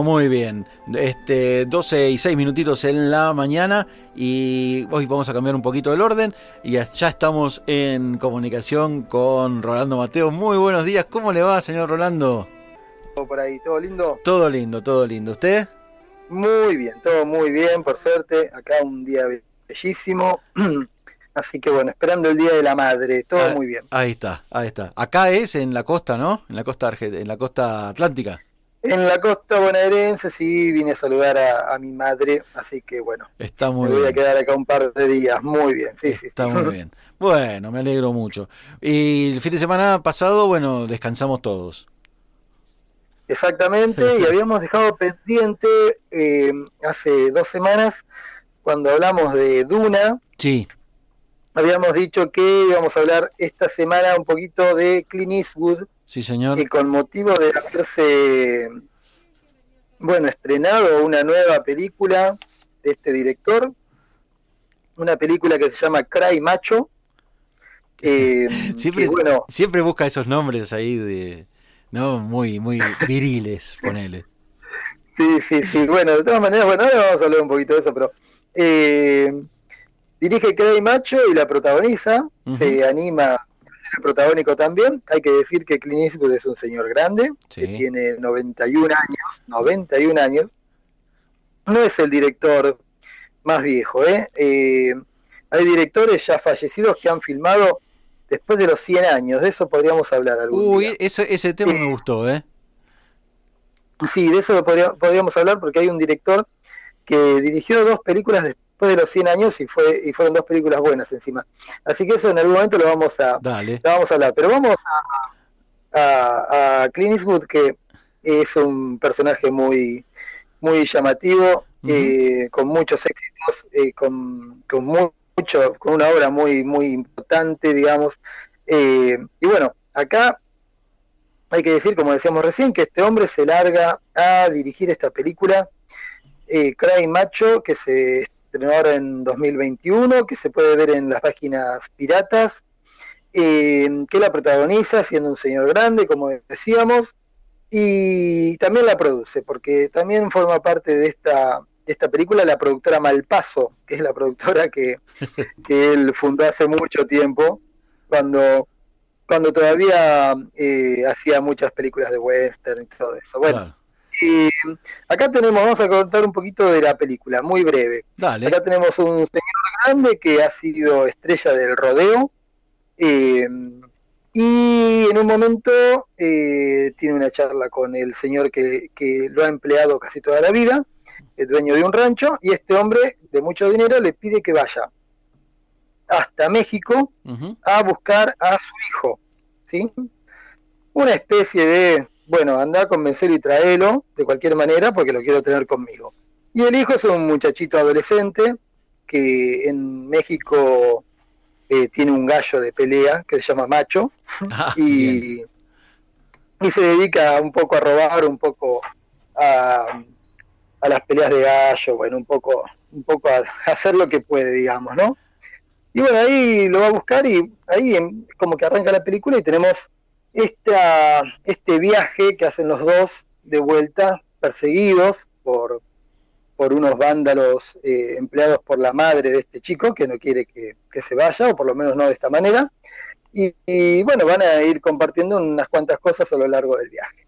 Bueno, muy bien. Este, 12 y 6 minutitos en la mañana y hoy vamos a cambiar un poquito el orden y ya estamos en comunicación con Rolando Mateo. Muy buenos días, ¿cómo le va, señor Rolando? Todo por ahí, ¿todo lindo? Todo lindo, todo lindo. ¿Usted? Muy bien, todo muy bien, por suerte. Acá un día bellísimo. Así que bueno, esperando el Día de la Madre, todo Ah, muy bien. Ahí está, ahí está. Acá es en la costa, ¿no? En la costa en la costa atlántica. En la costa bonaerense sí vine a saludar a, a mi madre, así que bueno, Está muy me voy a quedar acá un par de días. Muy bien, sí, sí. Está sí. muy bien. Bueno, me alegro mucho. Y el fin de semana pasado, bueno, descansamos todos. Exactamente, y habíamos dejado pendiente eh, hace dos semanas, cuando hablamos de Duna, Sí, habíamos dicho que íbamos a hablar esta semana un poquito de Clint Eastwood, sí, señor. y con motivo de haberse, bueno, estrenado una nueva película de este director, una película que se llama Cry Macho, eh, Siempre, que, bueno, siempre busca esos nombres ahí de, ¿no? Muy, muy viriles, ponele. Sí, sí, sí. Bueno, de todas maneras, bueno, ahora vamos a hablar un poquito de eso, pero eh, dirige Cray Macho y la protagoniza, se anima a ser el protagónico también. Hay que decir que Clint Eastwood es un señor grande, Sí. que tiene 91 años, 91 años. No es el director más viejo, ¿eh? Eh, hay directores ya fallecidos que han filmado después de los 100 años, de eso podríamos hablar algún día. Uy, ese, ese tema me Eh, gustó, ¿eh? Sí, de eso podría- podríamos hablar porque hay un director que dirigió dos películas después de los 100 años y fue y fueron dos películas buenas encima. Así que eso en algún momento lo vamos a, Dale. lo vamos a hablar. Pero vamos a, a, a Clint Eastwood, que es un personaje muy, muy llamativo, eh, con muchos éxitos, eh, con, con mu- mucho, con una obra muy, muy importante, digamos. Eh, y bueno, acá hay que decir, como decíamos recién, que este hombre se larga a dirigir esta película, eh, Cry Macho, que se estrenó ahora en 2021, que se puede ver en las páginas piratas, eh, que la protagoniza siendo un señor grande, como decíamos, y también la produce, porque también forma parte de esta, de esta película la productora Malpaso, que es la productora que, que él fundó hace mucho tiempo, cuando, cuando todavía eh, hacía muchas películas de western y todo eso. Bueno, Claro. Acá tenemos, vamos a contar un poquito de la película, muy breve. Dale. Acá tenemos un señor grande que ha sido estrella del rodeo eh, y en un momento eh, tiene una charla con el señor que, que lo ha empleado casi toda la vida, el dueño de un rancho, y este hombre de mucho dinero le pide que vaya hasta México a buscar a su hijo, ¿sí? Una especie de, bueno, anda a convencerlo y traelo de cualquier manera porque lo quiero tener conmigo. Y el hijo es un muchachito adolescente que en México eh, tiene un gallo de pelea que se llama Macho Ah, bien. y, y se dedica un poco a robar, un poco a, a las peleas de gallo, bueno, un poco, un poco a, hacer lo que puede, digamos, ¿no? Y bueno, ahí lo va a buscar y ahí como que arranca la película y tenemos esta, este viaje que hacen los dos de vuelta, perseguidos por, por unos vándalos eh, empleados por la madre de este chico que no quiere que, que se vaya, o por lo menos no de esta manera. Y, y, bueno, van a ir compartiendo unas cuantas cosas a lo largo del viaje.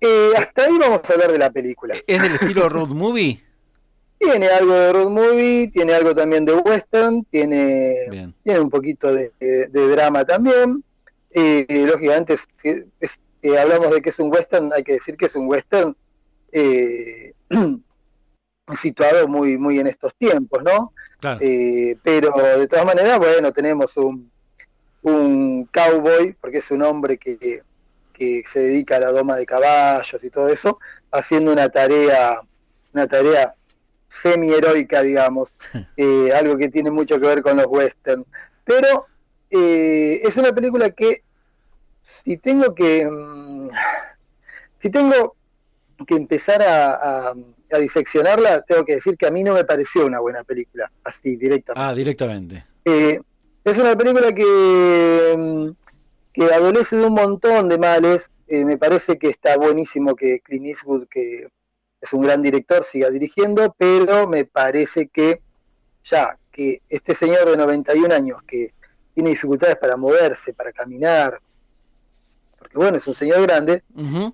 Eh, hasta ahí vamos a hablar de la película. ¿Es del estilo road movie? Tiene algo de road movie, tiene algo también de western, tiene, Bien. tiene un poquito de, de- de drama también. Eh, lógicamente, es- si es- eh, hablamos de que es un western, hay que decir que es un western eh, situado muy, muy en estos tiempos, ¿no? Claro. Eh, pero de todas maneras, bueno, tenemos un, un cowboy, porque es un hombre que, que se dedica a la doma de caballos y todo eso, haciendo una tarea, una tarea semi heroica, digamos, eh, algo que tiene mucho que ver con los western. Pero eh, es una película que, si tengo que, mm, si tengo que empezar a, a- a diseccionarla, tengo que decir que a mí no me pareció una buena película, así directamente. Ah, directamente. Eh, es una película que, mm, que adolece de un montón de males. eh, me parece que está buenísimo que Clint Eastwood, que es un gran director, siga dirigiendo, pero me parece que ya que este señor de 91 años que tiene dificultades para moverse, para caminar, porque bueno, es un señor grande,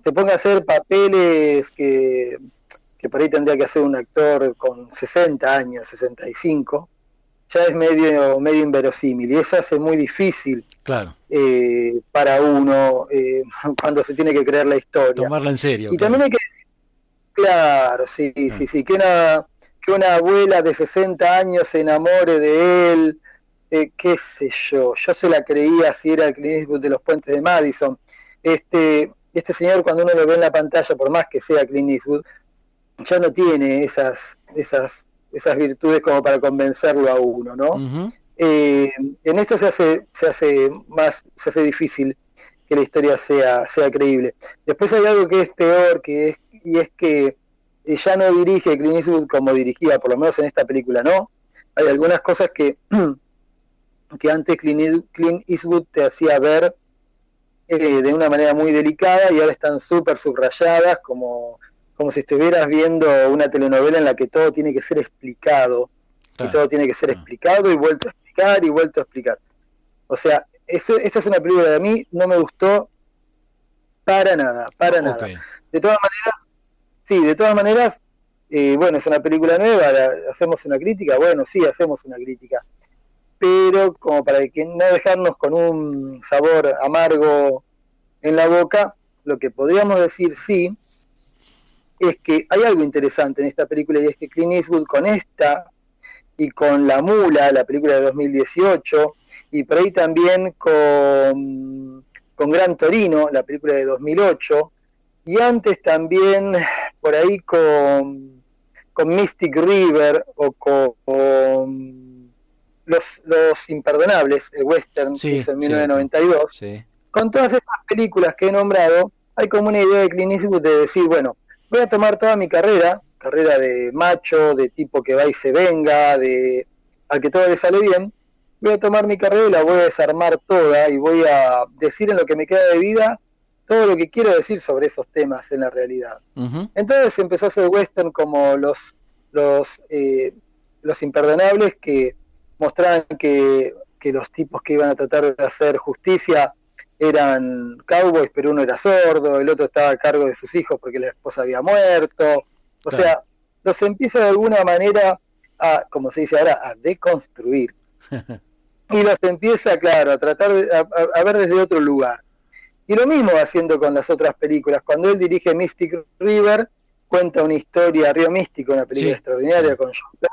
se ponga a hacer papeles que, que por ahí tendría que hacer un actor con 60 años, 65, ya es medio, medio inverosímil y eso hace muy difícil claro. Eh, para uno eh, cuando se tiene que crear la historia. Tomarla en serio. Y también hay que, claro, sí, ah. sí, sí, que una, que una abuela de 60 años se enamore de él, eh, qué sé yo, yo se la creía si era el Clint de los puentes de Madison. Este, este señor cuando uno lo ve en la pantalla, por más que sea Clint Eastwood, ya no tiene esas, esas esas virtudes como para convencerlo a uno, ¿no? Eh, en esto se hace, se hace más, se hace difícil que la historia sea, sea creíble. Después hay algo que es peor, que es, y es que eh, ya no dirige Clint Eastwood como dirigía, por lo menos en esta película, ¿no? Hay algunas cosas que, que antes Clint Eastwood te hacía ver eh, de una manera muy delicada y ahora están súper subrayadas, como como si estuvieras viendo una telenovela en la que todo tiene que ser explicado, y todo tiene que ser explicado y vuelto a explicar y vuelto a explicar. O sea, esta es una película de a mí no me gustó para nada, para nada. De todas maneras, sí, de todas maneras, eh, bueno, es una película nueva, hacemos una crítica, bueno, sí, hacemos una crítica, pero como para que no dejarnos con un sabor amargo en la boca, lo que podríamos decir sí es que hay algo interesante en esta película y es que Clint Eastwood con esta y con La Mula, la película de 2018, y por ahí también con, con Gran Torino, la película de 2008, y antes también por ahí con, con Mystic River o con, los, los, Imperdonables, el western que hizo en 1992. Con todas estas películas que he nombrado, hay como una idea de Clint Eastwood de decir, bueno, voy a tomar toda mi carrera, carrera de macho, de tipo que va y se venga, de al que todo le sale bien, voy a tomar mi carrera y la voy a desarmar toda y voy a decir en lo que me queda de vida todo lo que quiero decir sobre esos temas en la realidad. Entonces empezó a hacer western como los los eh, los imperdonables que mostraban que, que los tipos que iban a tratar de hacer justicia eran cowboys, pero uno era sordo, el otro estaba a cargo de sus hijos porque la esposa había muerto. O sea, los empieza de alguna manera a, como se dice ahora, a deconstruir. y los empieza, claro, a tratar de, a, ver desde otro lugar. Y lo mismo haciendo con las otras películas. Cuando él dirige Mystic River, cuenta una historia, Río Místico, una película extraordinaria con John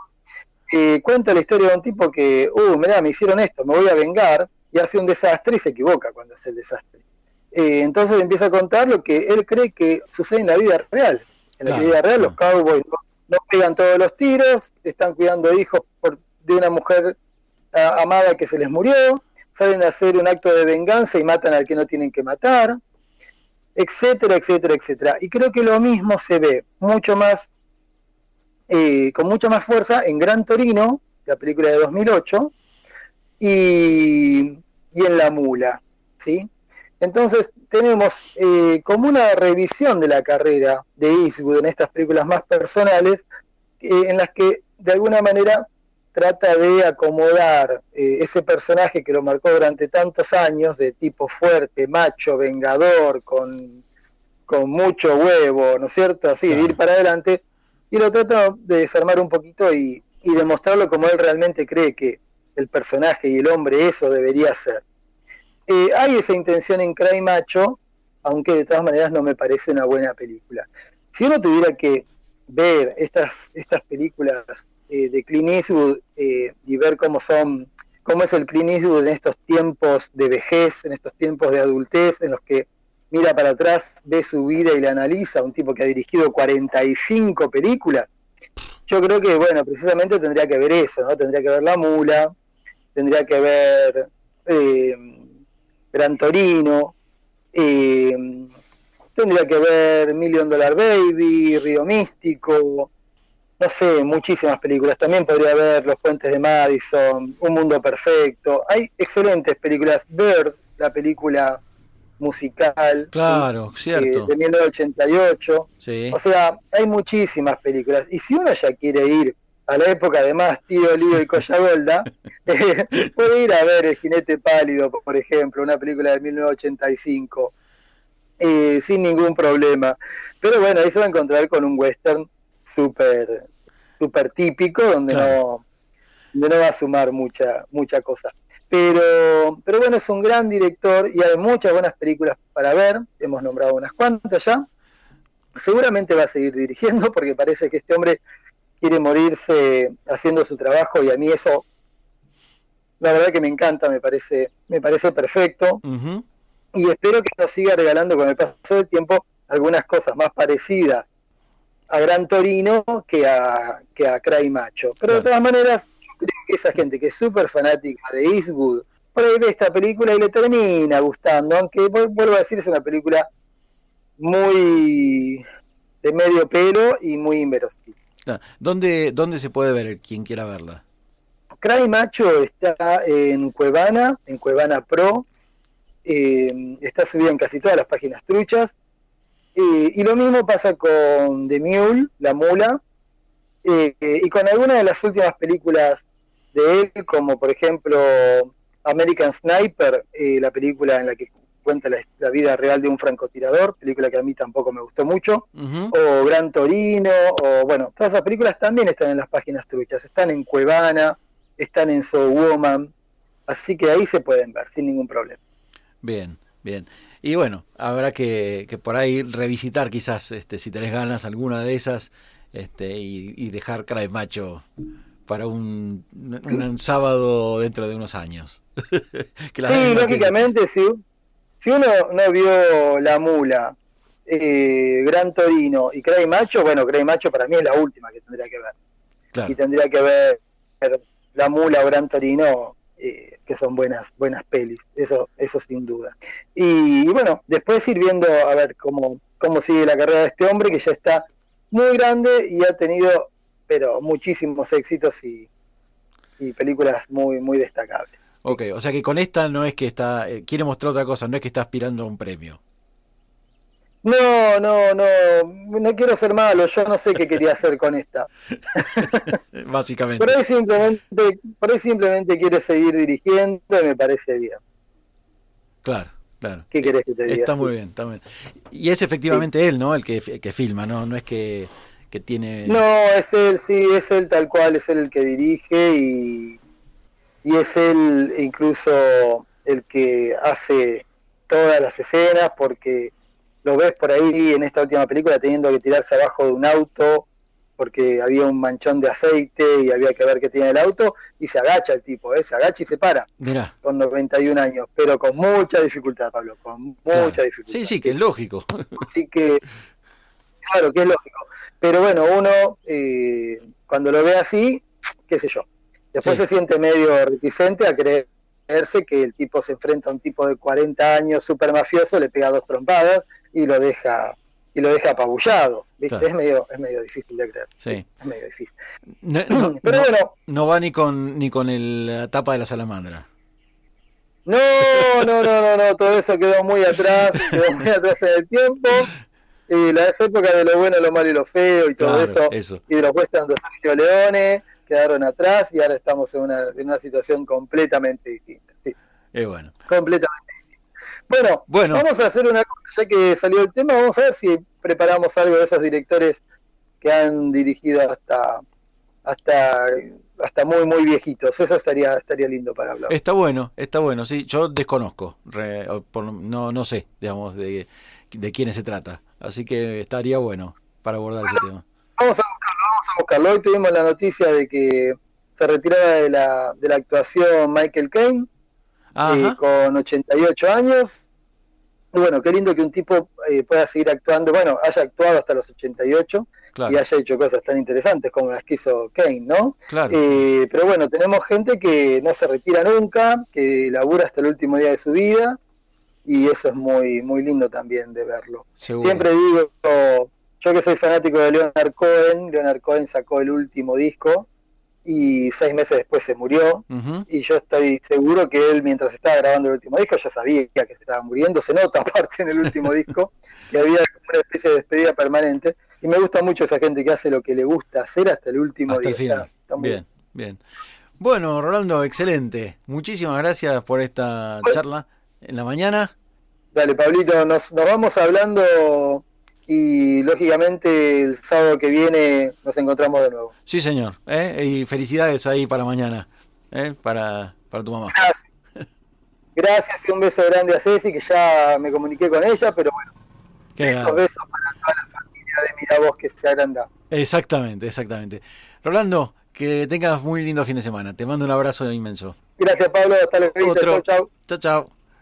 eh, cuenta la historia de un tipo que, uh, mirá, me hicieron esto, me voy a vengar, y hace un desastre y se equivoca cuando hace el desastre. Eh, entonces empieza a contar lo que él cree que sucede en la vida real. En la vida real los cowboys no, pegan todos los tiros, están cuidando hijos por, de una mujer amada que se les murió, salen a hacer un acto de venganza y matan al que no tienen que matar, etcétera, etcétera, etcétera. Y creo que lo mismo se ve mucho más, eh, con mucha más fuerza en Gran Torino, la película de 2008, y, en la mula, ¿sí? Entonces tenemos eh, como una revisión de la carrera de Eastwood en estas películas más personales, eh, en las que de alguna manera trata de acomodar eh, ese personaje que lo marcó durante tantos años, de tipo fuerte, macho, vengador, con, con mucho huevo, ¿no es cierto? Así, de ir para adelante, y lo trata de desarmar un poquito y, y demostrarlo como él realmente cree que, el personaje y el hombre eso debería ser. Eh, hay esa intención en Cry Macho, aunque de todas maneras no me parece una buena película. Si uno tuviera que ver estas, estas películas eh, de Clint Eastwood eh, y ver cómo son, cómo es el Clint Eastwood en estos tiempos de vejez, en estos tiempos de adultez, en los que mira para atrás, ve su vida y la analiza, un tipo que ha dirigido 45 películas, yo creo que, bueno, precisamente tendría que ver eso, ¿no? Tendría que ver La Mula, tendría que ver eh, Gran Torino, eh, tendría que ver Million Dollar Baby, Río Místico, no sé, muchísimas películas. También podría ver Los Puentes de Madison, Un Mundo Perfecto. Hay excelentes películas. Bird, la película musical. Claro, cierto. de 1988. Sí. O sea, hay muchísimas películas. Y si uno ya quiere ir a la época de más tío Lío y Collagolda, eh, puede ir a ver El jinete pálido, por ejemplo, una película de 1985, eh, sin ningún problema. Pero bueno, ahí se va a encontrar con un western súper super típico, donde no no va a sumar mucha, mucha cosa. Pero, pero bueno, es un gran director y hay muchas buenas películas para ver. Hemos nombrado unas cuantas ya. Seguramente va a seguir dirigiendo porque parece que este hombre quiere morirse haciendo su trabajo y a mí eso, la verdad que me encanta, me parece, me parece perfecto. Y espero que nos siga regalando con el paso del tiempo algunas cosas más parecidas a Gran Torino que a, que a Cry Macho. Pero de todas maneras, creo que esa gente que es súper fanática de Eastwood, por ahí ve esta película y le termina gustando, aunque vuelvo a decir, es una película muy de medio pelo y muy inverosímil. ¿Dónde, ¿Dónde se puede ver quien quiera verla? Cry Macho está en Cuevana, en Cuevana Pro, eh, está subida en casi todas las páginas truchas, eh, y lo mismo pasa con The Mule, La Mula, eh, y con algunas de las últimas películas de él, como por ejemplo American Sniper, eh, la película en la que cuenta la, vida real de un francotirador, película que a mí tampoco me gustó mucho, o Gran Torino, o bueno, todas esas películas también están en las páginas truchas, están en Cuevana, están en So Woman, así que ahí se pueden ver sin ningún problema. Bien, bien. Y bueno, habrá que, que por ahí revisitar quizás, este, si tenés ganas, alguna de esas este, y, dejar cara de macho para un, un, sábado dentro de unos años. sí, lógicamente, si, si uno no vio La Mula, eh, Gran Torino y Cray Macho, bueno, Cray Macho para mí es la última que tendría que ver. Y tendría que ver La Mula o Gran Torino, eh, que son buenas buenas pelis, eso eso sin duda. Y, y, bueno, después ir viendo a ver cómo, cómo sigue la carrera de este hombre que ya está muy grande y ha tenido, pero muchísimos éxitos y, y películas muy, muy destacables. Ok, o sea que con esta no es que está, eh, quiere mostrar otra cosa, no es que está aspirando a un premio. No, no, no, no quiero ser malo, yo no sé qué quería hacer con esta. Básicamente. Por ahí simplemente, por ahí simplemente quiere seguir dirigiendo y me parece bien. Claro. Claro. ¿Qué querés que te diga? Está muy bien, está muy bien. Y es efectivamente él, ¿no? El que, que filma, ¿no? No es que, que, tiene... No, es él, sí, es él tal cual, es él el que dirige y, y es él incluso el que hace todas las escenas porque lo ves por ahí en esta última película teniendo que tirarse abajo de un auto porque había un manchón de aceite y había que ver qué tiene el auto, y se agacha el tipo, ¿eh? se agacha y se para, Mira. con 91 años, pero con mucha dificultad, Pablo, con mucha dificultad. Sí, sí, que es lógico. Así que, claro, que es lógico. Pero bueno, uno, eh, cuando lo ve así, qué sé yo, después se siente medio reticente a creerse que el tipo se enfrenta a un tipo de 40 años super mafioso, le pega dos trompadas y lo deja y lo deja apabullado. ¿viste? Es, medio, es medio difícil de creer. Sí. Es medio difícil. No, Pero bueno. No va ni con, ni con el, la tapa de la salamandra. No, no, no, no, no, todo eso quedó muy atrás, quedó muy atrás en el tiempo. Y la época de lo bueno, lo malo y lo feo y todo eso, y de los westerns de Sergio Leone quedaron atrás y ahora estamos en una, en una situación completamente distinta. Sí. Es bueno. Completamente bueno, bueno, vamos a hacer una cosa, ya que salió el tema, vamos a ver si preparamos algo de esos directores que han dirigido hasta hasta hasta muy muy viejitos. Eso estaría estaría lindo para hablar. Está bueno, está bueno. Sí, yo desconozco, no no sé, digamos de, de quiénes se trata, así que estaría bueno para abordar ese tema. Vamos a buscarlo, vamos a buscarlo. Hoy tuvimos la noticia de que se retiraba de la de la actuación Michael Caine eh, con 88 años. Y bueno, qué lindo que un tipo eh, pueda seguir actuando, bueno, haya actuado hasta los 88 y haya hecho cosas tan interesantes como las que hizo Kane, ¿no? Eh, pero bueno, tenemos gente que no se retira nunca, que labura hasta el último día de su vida y eso es muy muy lindo también de verlo. Siempre digo, yo que soy fanático de Leonard Cohen, Leonard Cohen sacó el último disco y seis meses después se murió. Y yo estoy seguro que él, mientras estaba grabando el último disco, ya sabía que se estaba muriendo. Se nota aparte en el último disco que había una especie de despedida permanente. Y me gusta mucho esa gente que hace lo que le gusta hacer hasta el último día. final. bien, bien. Bueno, Rolando, excelente. Muchísimas gracias por esta charla en la mañana. Dale, Pablito, nos, nos vamos hablando y lógicamente el sábado que viene nos encontramos de nuevo. Sí, señor. ¿eh? Y felicidades ahí para mañana, ¿eh? para, para tu mamá. Gracias. Gracias y un beso grande a Ceci, que ya me comuniqué con ella, pero bueno. Qué besos, besos para toda la familia de Miravoz que se agranda. Exactamente, exactamente. Rolando, que tengas muy lindo fin de semana. Te mando un abrazo inmenso. Gracias, Pablo. Hasta luego. Chao, chao. Chao, chao.